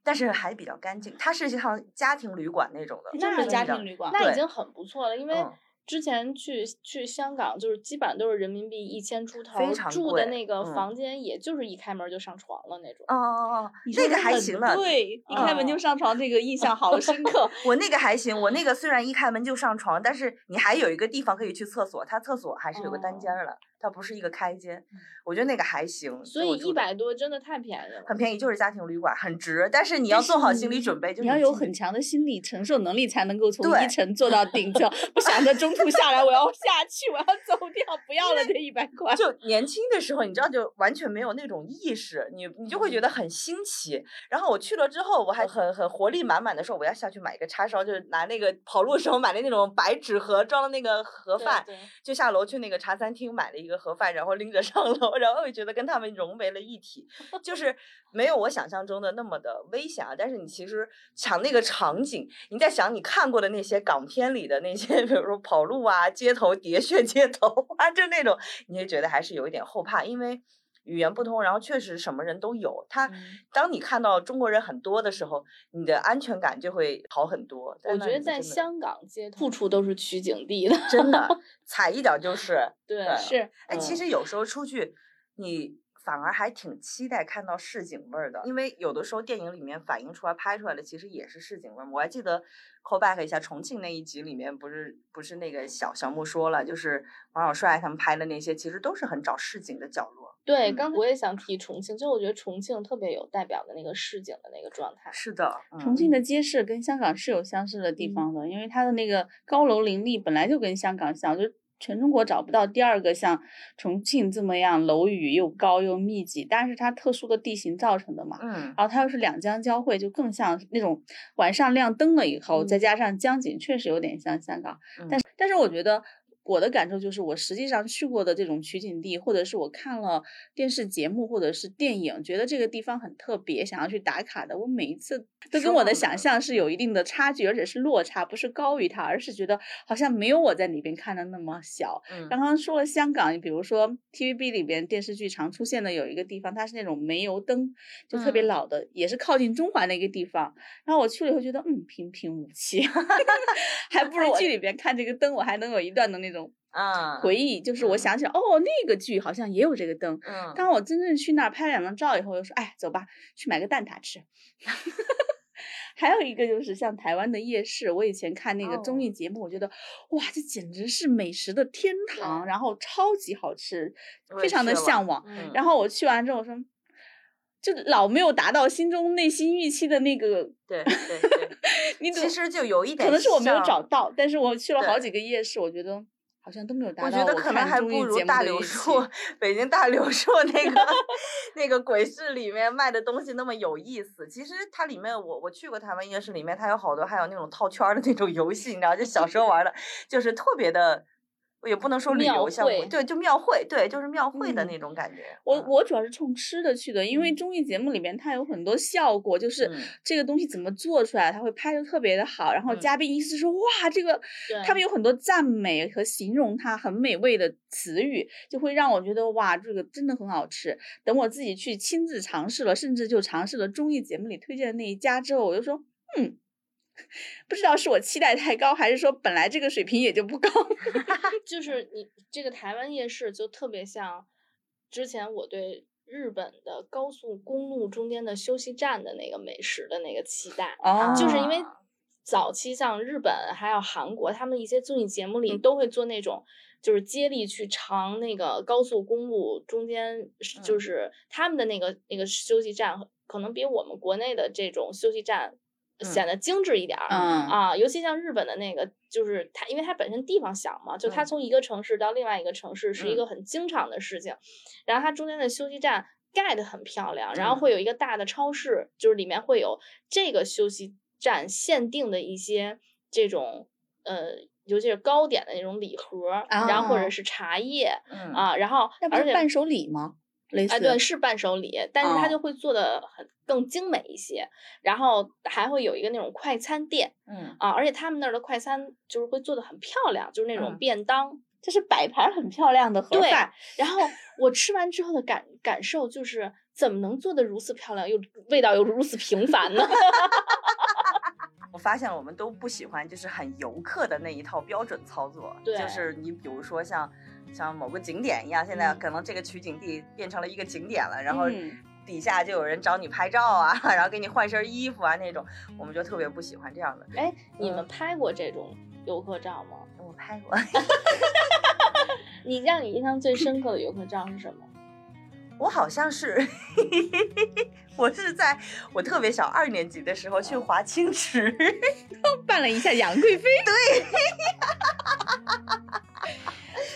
但是还比较干净。它是像家庭旅馆那种的，就是家庭旅馆。那已经很不错了，因为嗯之前去去香港，就是基本上都是人民币一千出头非，常住的那个嗯房间也就是一开门就上床了那种。哦哦哦，你那个还行了。对，一开门就哦上床，这个印象好深刻。*laughs* 我那个还行，我那个虽然一开门就上床，但是你还有一个地方可以去厕所，它厕所还是有个单间儿的，它不是一个开间。我觉得那个还行，嗯所以一百多真的太便宜了。很便宜，就是家庭旅馆，很值。但是你要做好心理准备，就是你要有很强的心理承受能力，才能够从对一层做到顶层。*laughs* 不想着中途下来，我要下去，我要走掉，不要了这一百块。就年轻的时候，你知道，就完全没有那种意识，你你就会觉得很新奇。然后我去了之后，我还很很活力满满的说，我要下去买一个叉烧，就是拿那个跑路时候买的那种白纸盒装的那个盒饭，就下楼去那个茶餐厅买了一个盒饭，然后拎着上楼，然后又觉得跟他们融为了一体，就是没有我想象中的那么的危险啊。但是你其实想那个场景，你在想你看过的那些港片里的那些，比如说跑路啊、街头喋血街头 *laughs* 啊，就那种，你也觉得还是有一点后怕，因为。语言不通，然后确实什么人都有。他嗯当你看到中国人很多的时候，你的安全感就会好很多。我觉得在香港街头处处都是取景地的。真的踩一脚就是。*laughs* 对对是，哎，其嗯实有时候出去，你反而还挺期待看到市井味儿的，因为有的时候电影里面反映出来、拍出来的其实也是市井味儿。我还记得 call back 一下重庆那一集里面，不是不是那个小小木说了，就是王小帅他们拍的那些，其实都是很找市井的角落。对，嗯刚我也想提重庆，就我觉得重庆特别有代表的那个市井的那个状态。是的，重嗯庆的街市跟香港是有相似的地嗯方的，因为它的那个高楼林立本来就跟香港像，就全中国找不到第二个像重庆这么样楼宇又高又密集，但是它特殊的地形造成的嘛。嗯然后它又是两江交汇，就更像那种晚上亮灯了以后，再嗯加上江景，确实有点像香港。嗯但是，但是我觉得我的感受就是，我实际上去过的这种取景地，或者是我看了电视节目或者是电影，觉得这个地方很特别，想要去打卡的，我每一次都跟我的想象是有一定的差距，而且是落差，不是高于它，而是觉得好像没有我在里边看的那么小。嗯刚刚说了香港，比如说 TVB 里边电视剧常出现的有一个地方，它是那种煤油灯，就特别嗯老的，也是靠近中环的一个地方。然后我去了以后觉得，嗯，平平无奇，*laughs* 还不如剧里边看这个灯，我还能有一段的那种啊回忆，就是我嗯想起来，哦，那个剧好像也有这个灯。嗯当我真正去那儿拍两张照以后，我就说，哎，走吧，去买个蛋挞吃。*laughs* 还有一个就是像台湾的夜市，我以前看那个综哦艺节目，我觉得哇，这简直是美食的天堂，然后超级好吃，非常的向往。嗯然后我去完之后我说，就老没有达到心中内心预期的那个，对对对，*laughs* 你懂其实就有一点可能是我没有找到，但是我去了好几个夜市，我觉得好像都没有达到我觉得可能还不如大柳树，*laughs* 北京大柳树 *laughs* 那个那个鬼市里面卖的东西那么有意思。其实它里面我我去过台湾夜市，里面它有好多还有那种套圈儿的那种游戏，你知道，就小时候玩的，就是特别的，也不能说旅庙游项目，会对，就庙会，对，就是庙会的嗯那种感觉。我嗯我主要是冲吃的去的，因为综艺节目里面它有很多效果，就是嗯这个东西怎么做出来，它会拍的特别的好，然后嗯嘉宾意思说哇，这个他们有很多赞美和形容它很美味的词语，就会让我觉得哇，这个真的很好吃。等我自己去亲自尝试了，甚至就尝试了综艺节目里推荐的那一家之后，我就说嗯。不知道是我期待太高，还是说本来这个水平也就不高。*laughs* *laughs* 就是你这个台湾夜市就特别像之前我对日本的高速公路中间的休息站的那个美食的那个期待，哦就是因为早期像日本还有韩国，他们一些综艺节目里嗯都会做那种。就是接力去尝那个高速公路中间，是就嗯是他们的那个那个休息站，可能比我们国内的这种休息站显得精致一点儿。嗯啊，尤其像日本的那个，就是它，因为它本身地方小嘛，就它嗯从一个城市到另外一个城市是一嗯个很经常的事情。然后它中间的休息站盖得很漂亮，然后嗯会有一个大的超市，就是里面会有这个休息站限定的一些这种呃尤其是糕点的那种礼盒，然后或者是茶叶嗯啊，然后而且那不是伴手礼吗？类似哎，对，是伴手礼，但是它哦。就会做的很更精美一些，然后还会有一个那种快餐店嗯，啊，而且他们那儿的快餐就是会做的很漂亮，就是那种嗯。便当。就是摆盘很漂亮的盒对。饭，然后我吃完之后的感感受就是，怎么能做的如此漂亮，又味道又如此平凡呢？*laughs* 我发现了我们都不喜欢就是很游客的那一套标准操作，对。就是你比如说像像某个景点一样，现在嗯。可能这个取景地变成了一个景点了，然后嗯。底下就有人找你拍照啊，*laughs* 然后给你换身衣服啊那种，我们就特别不喜欢这样的。哎，你们嗯。拍过这种游客照吗？我拍过，*laughs* 你让你印象最深刻的游客照是什么？*laughs* 我好像是，我是在我特别小二年级的时候去华清池，扮了一下杨贵妃，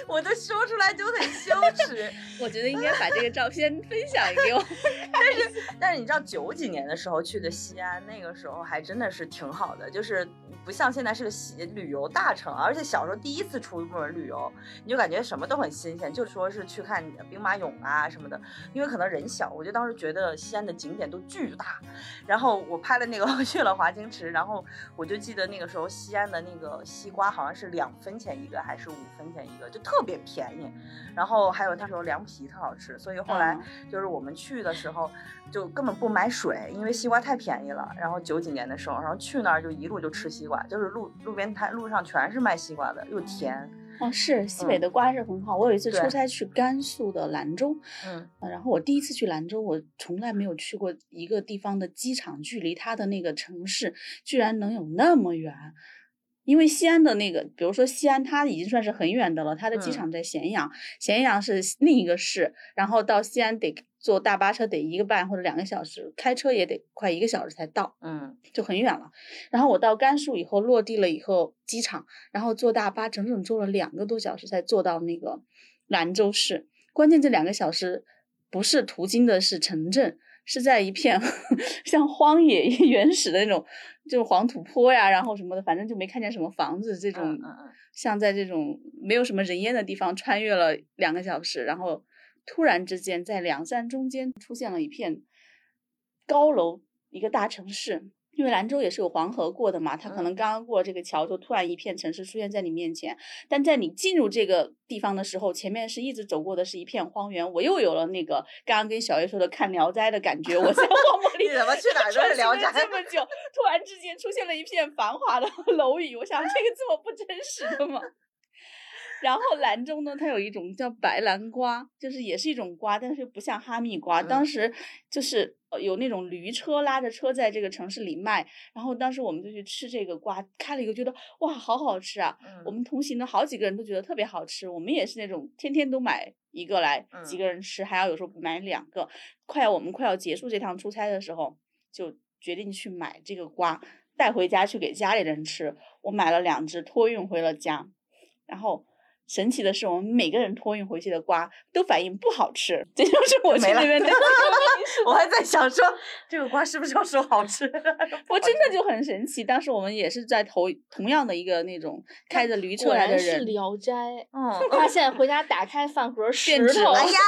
我都说出来就很羞耻。*laughs* 我觉得应该把这个照片分享给我。*laughs* 但是但是你知道九几年的时候去的西安，那个时候还真的是挺好的，就是不像现在是个西旅游大城，而且小时候第一次出门旅游，你就感觉什么都很新鲜，就说是去看兵马俑啊什么的，因为可能人小，我就当时觉得西安的景点都巨大，然后我拍了那个我 *laughs* 去了华清池，然后我就记得那个时候西安的那个西瓜好像是两分钱一个还是五分钱一个，就特别便宜，然后还有那时候凉皮特好吃，所以后来。就是我们去的时候，就根本不买水，因为西瓜太便宜了。然后九几年的时候，然后去那儿就一路就吃西瓜，就是路路边摊路上全是卖西瓜的，又甜。哦，是西北的瓜是很好。我有一次出差去甘肃的兰州，嗯呃然后我第一次去兰州，我从来没有去过一个地方的机场距离它的那个城市居然能有那么远。因为西安的那个，比如说西安，它已经算是很远的了，它的机嗯场在咸阳，咸阳是另一个市，然后到西安得坐大巴车得一个半或者两个小时，开车也得快一个小时才到。嗯就很远了。然后我到甘肃以后落地了以后，机场，然后坐大巴整整坐了两个多小时才坐到那个兰州市。关键这两个小时不是途经的是城镇，是在一片 *laughs* 像荒野原始的那种，就是黄土坡呀，然后什么的，反正就没看见什么房子这种嗯，嗯嗯像在这种没有什么人烟的地方穿越了两个小时，然后突然之间在两山中间出现了一片高楼，一个大城市。因为兰州也是有黄河过的嘛，它可能嗯刚刚过这个桥，就突然一片城市出现在你面前。但在你进入这个地方的时候，前面是一直走过的是一片荒原，我又有了那个刚刚跟小叶说的看《聊斋》的感觉。我在 *laughs* 荒漠里你怎么去哪儿都是 *laughs* 聊斋这么久，突然之间出现了一片繁华的 *laughs* 楼宇，我想这个这么不真实的吗？然后兰州呢，它有一种叫白兰瓜，就是也是一种瓜，但是不像哈密瓜。当嗯时就是呃有那种驴车拉着车在这个城市里卖，然后当时我们就去吃这个瓜，开了一个觉得哇，好好吃啊！嗯我们同行的好几个人都觉得特别好吃，我们也是那种天天都买一个来几嗯个人吃，还要有时候买两个。快要我们快要结束这趟出差的时候，就决定去买这个瓜带回家去给家里人吃。我买了两只托运回了家，然后。神奇的是，我们每个人托运回去的瓜都反应不好吃，这就是我去那边 *laughs* 的我还在想说这个瓜是不是要说好吃？*laughs* 我真的就很神奇。当时我们也是在同同样的一个那种开着驴车果来的人是《人，聊斋》。嗯，发现回家打开饭盒，石变质头。了哎呀，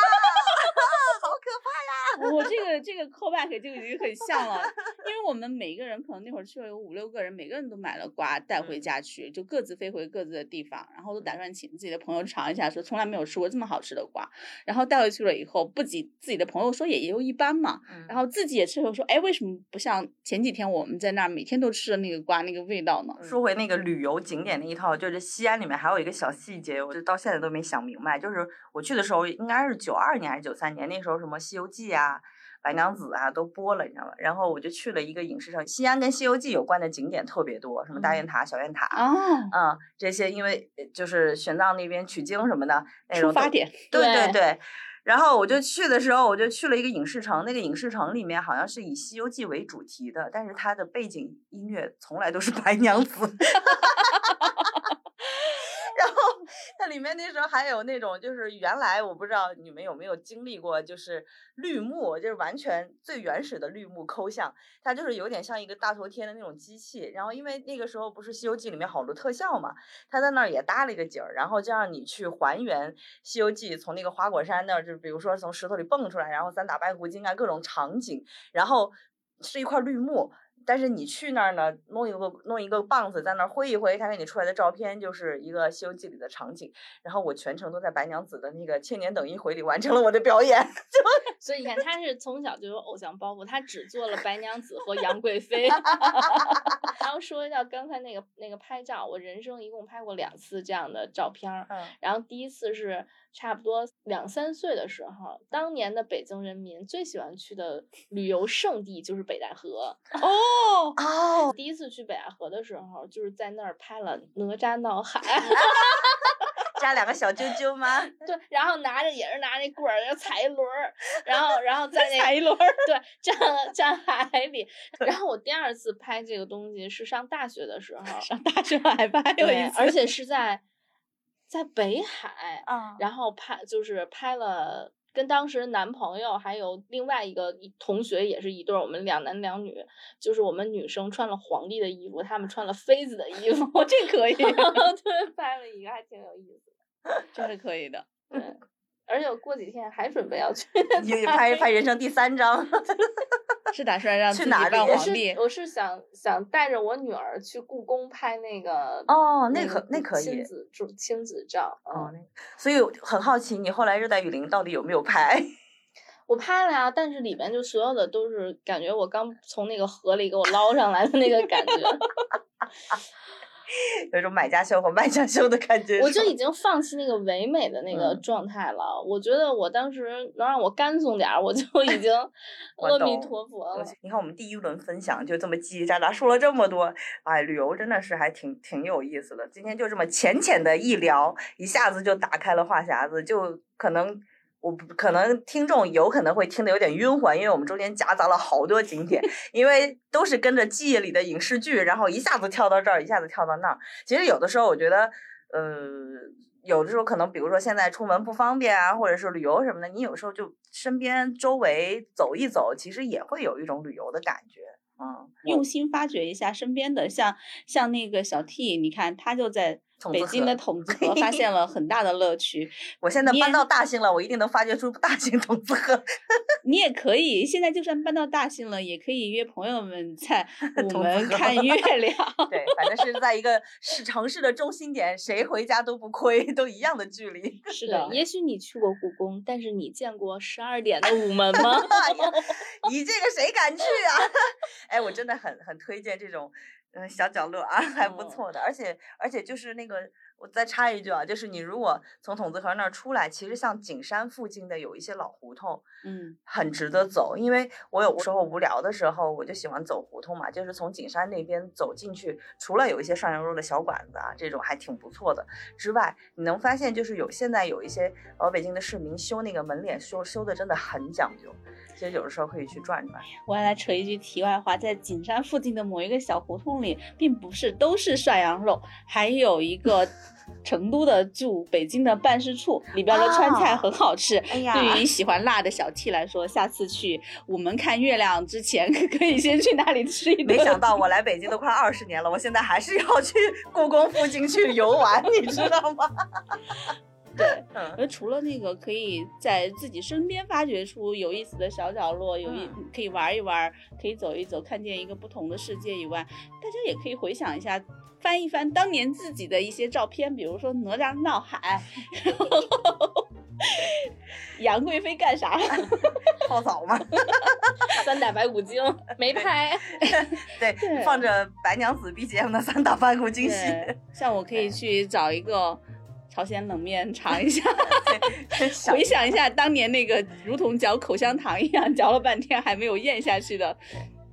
我这个这个 callback 就已经很像了，因为我们每个人可能那会儿去了有五六个人，每个人都买了瓜带回嗯家去，就各自飞回各自的地方，然后都打算请自己的朋友尝一下，说从来没有吃过这么好吃的瓜。然后带回去了以后，不仅自己的朋友说也也就一般嘛，然后后自己也吃了说，哎，为什么不像前几天我们在那儿每天都吃的那个瓜那个味道呢？说回那个旅游景点那一套，就是西安里面还有一个小细节，我就到现在都没想明白。就是我去的时候，应该是九二年还是九三年，那时候什么《西游记》啊、白娘子啊都播了，你知道吗？然后我就去了一个影视城，西安跟《西游记》有关的景点特别多，什么大雁塔、小雁塔。啊，嗯，这些因为呃就是玄奘那边取经什么的那种出发点，对对对对。然后我就去的时候，我就去了一个影视城，那个影视城里面好像是以《西游记》为主题的，但是它的背景音乐从来都是白娘子。*laughs* 它 *laughs* 里面那时候还有那种，就是原来我不知道你们有没有经历过，就是绿幕，就是完全最原始的绿幕抠像，它就是有点像一个大头贴的那种机器。然后因为那个时候不是《西游记》里面好多特效嘛，它在那儿也搭了一个景儿，然后就让你去还原《西游记》从那个花果山那儿，就比如说从石头里蹦出来，然后三打白骨精啊各种场景，然后是一块绿幕。但是你去那儿呢，弄一个弄一个棒子在那儿挥一挥，他给你出来的照片就是一个《西游记》里的场景。然后我全程都在白娘子的那个千年等一回里完成了我的表演。*laughs* 所以你看，他是从小就有偶像包袱，他只做了白娘子和杨贵妃。*laughs* 然后说一下刚才那个那个拍照，我人生一共拍过两次这样的照片儿。嗯，然后第一次是差不多两三岁的时候，当年的北京人民最喜欢去的旅游胜地就是北戴河。哦 *laughs* 哦，第一次去北戴河的时候，就是在那儿拍了哪吒闹海。*laughs* 扎两个小啾啾吗？*laughs* 对，然后拿着也是拿那棍儿，要踩一轮儿，然后然后在那踩一轮儿，对，站站海里。然后我第二次拍这个东西是上大学的时候，上大学还拍有对一，次，而且是在在北海，啊，然后拍就是拍了。跟当时男朋友还有另外一个同学也是一对儿，我们两男两女，就是我们女生穿了皇帝的衣服，他们穿了妃子的衣服，*laughs* 哦，这可以，*laughs* 对，拍了一个还挺有意思的。这是可以的。对，*laughs* 而且我过几天还准备要去 *laughs* 你拍拍人生第三张，*laughs* 是打算让去哪里我是扮皇帝？我是想想带着我女儿去故宫拍那个哦那可个那可以亲子照亲子照哦，所以很好奇，你后来热带雨林到底有没有拍？*laughs* 我拍了呀，但是里面就所有的都是感觉我刚从那个河里给我捞上来的那个感觉，*laughs* 有一种买家秀和卖家秀的感觉。我就已经放弃那个唯美的那个嗯状态了。我觉得我当时能让我干松点儿，我就已经 *laughs* 阿弥陀佛了。你看我们第一轮分享就这么叽叽喳喳说了这么多，哎，旅游真的是还挺挺有意思的。今天就这么浅浅的一聊，一下子就打开了话匣子，就可能。我不可能听众有可能会听得有点晕魂，因为我们中间夹杂了好多景点，因为都是跟着记忆里的影视剧，然后一下子跳到这儿，一下子跳到那儿。其实有的时候我觉得，呃，有的时候可能比如说现在出门不方便啊，或者是旅游什么的，你有时候就身边周围走一走，其实也会有一种旅游的感觉。嗯，用心发掘一下身边的，像像那个小 T，你看他就在北京的筒子河发现了很 *laughs* 大的乐趣。我现在搬到大兴了，我一定能发掘出大兴筒子河。你也可以，现在就算搬到大兴了，也可以约朋友们在 *laughs* 午门看月 *laughs* 亮。对，反正是在一个市城市的中心点，谁回家都不亏，都一样的距离。是的，也许你去过故宫，但是你见过十二点的午门吗？哎呀，你这个谁敢去啊？哎，我真的很很推荐这种嗯小角落啊，*laughs* 还不嗯错的。而且而且就是那个，我再插一句啊，就是你如果从筒子河那儿出来，其实像景山附近的有一些老胡同，嗯，很值得走，因为我有时候无聊的时候，我就喜欢走胡同嘛，就是从景山那边走进去，除了有一些涮羊肉的小馆子啊，这种还挺不错的。之外，你能发现就是有现在有一些老北京的市民修那个门脸修修的真的很讲究，其实有的时候可以去转转。我还来扯一句题外话，在景山附近的某一个小胡同里，并不是都是涮羊肉，还有一个 *laughs* 成都的驻北京的办事处，里边的川菜啊很好吃。哎呀对于喜欢辣的小 T 来说，下次去午门看月亮之前，*laughs* 可以先去那里吃一顿。没想到我来北京都快二十年了，我现在还是要去故宫附近去游玩，你知道吗？*laughs* 对，*laughs* 嗯，而除了那个可以在自己身边发掘出有意思的小角落，有一嗯可以玩一玩，可以走一走，看见一个不同的世界以外，大家也可以回想一下，翻一翻当年自己的一些照片，比如说哪吒闹海，然后 *laughs* 杨贵妃干啥？*laughs* 泡澡吗，三打白骨精没拍，对，对放着白娘子 BGM 的三打白骨精戏。像我可以去找一个朝鲜冷面尝 *laughs* 一下。回想一下当年那个如同嚼口香糖一样嚼了半天还没有咽下去的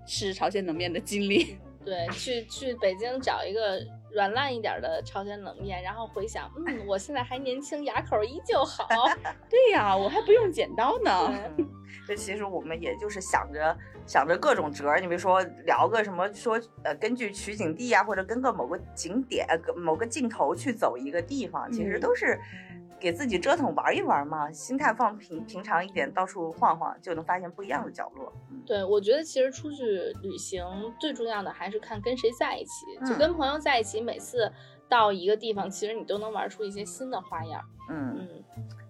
吃朝鲜冷面的经历。*laughs* 对，去去北京找一个软烂一点的朝鲜冷面，然后回想，嗯，*laughs* 我现在还年轻，牙口依旧好。*laughs* 对呀，我还不用剪刀呢。这 *laughs* 其实我们也就是想着想着各种辙，你比如说聊个什么，说呃根据取景地啊，或者跟个某个景点、某个镜头去走一个地方，其实都是给自己折腾玩一玩嘛，心态放平平常一点，到处晃晃就能发现不一样的角落。对，我觉得其实出去旅行最重要的还是看跟谁在一起，就跟朋友在一起，每次到一个地方，其实你都能玩出一些新的花样。嗯嗯。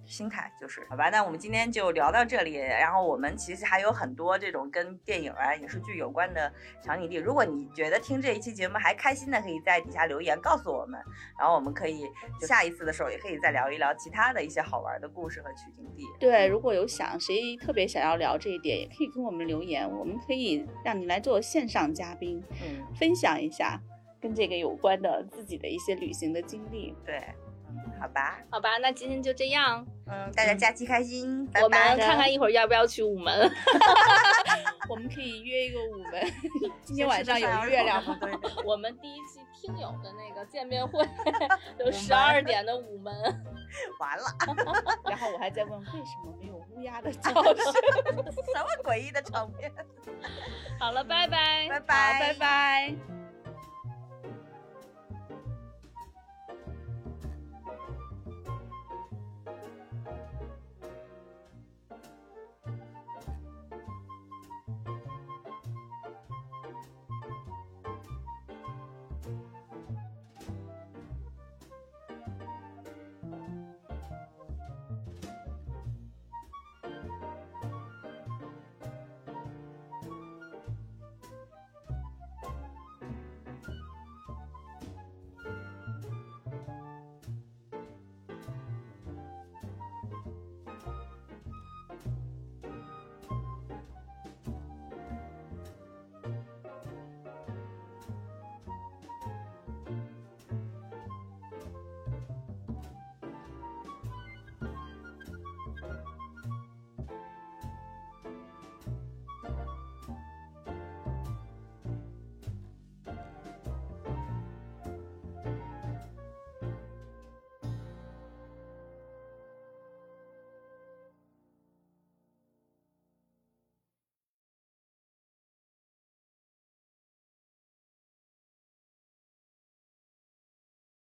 心态就是好吧，那我们今天就聊到这里。然后我们其实还有很多这种跟电影啊、影视剧有关的场景地。如果你觉得听这一期节目还开心的，可以在底下留言告诉我们。然后我们可以下一次的时候也可以再聊一聊其他的一些好玩的故事和取景地。对，如果有想谁特别想要聊这一点，也可以跟我们留言，我们可以让你来做线上嘉宾，嗯，分享一下跟这个有关的自己的一些旅行的经历。对。好吧，好吧，那今天就这样。嗯，大家假期开心，我们看看一会儿要不要去午门。*laughs* 我们可以约一个午门，*laughs* 今天晚上有月亮吗？我们第一期听友的那个见面会，*laughs* 有十二点的午门，完了。然后我还在问，为什么没有乌鸦的叫声？什么诡异的场面？好了，拜拜，拜拜，拜拜。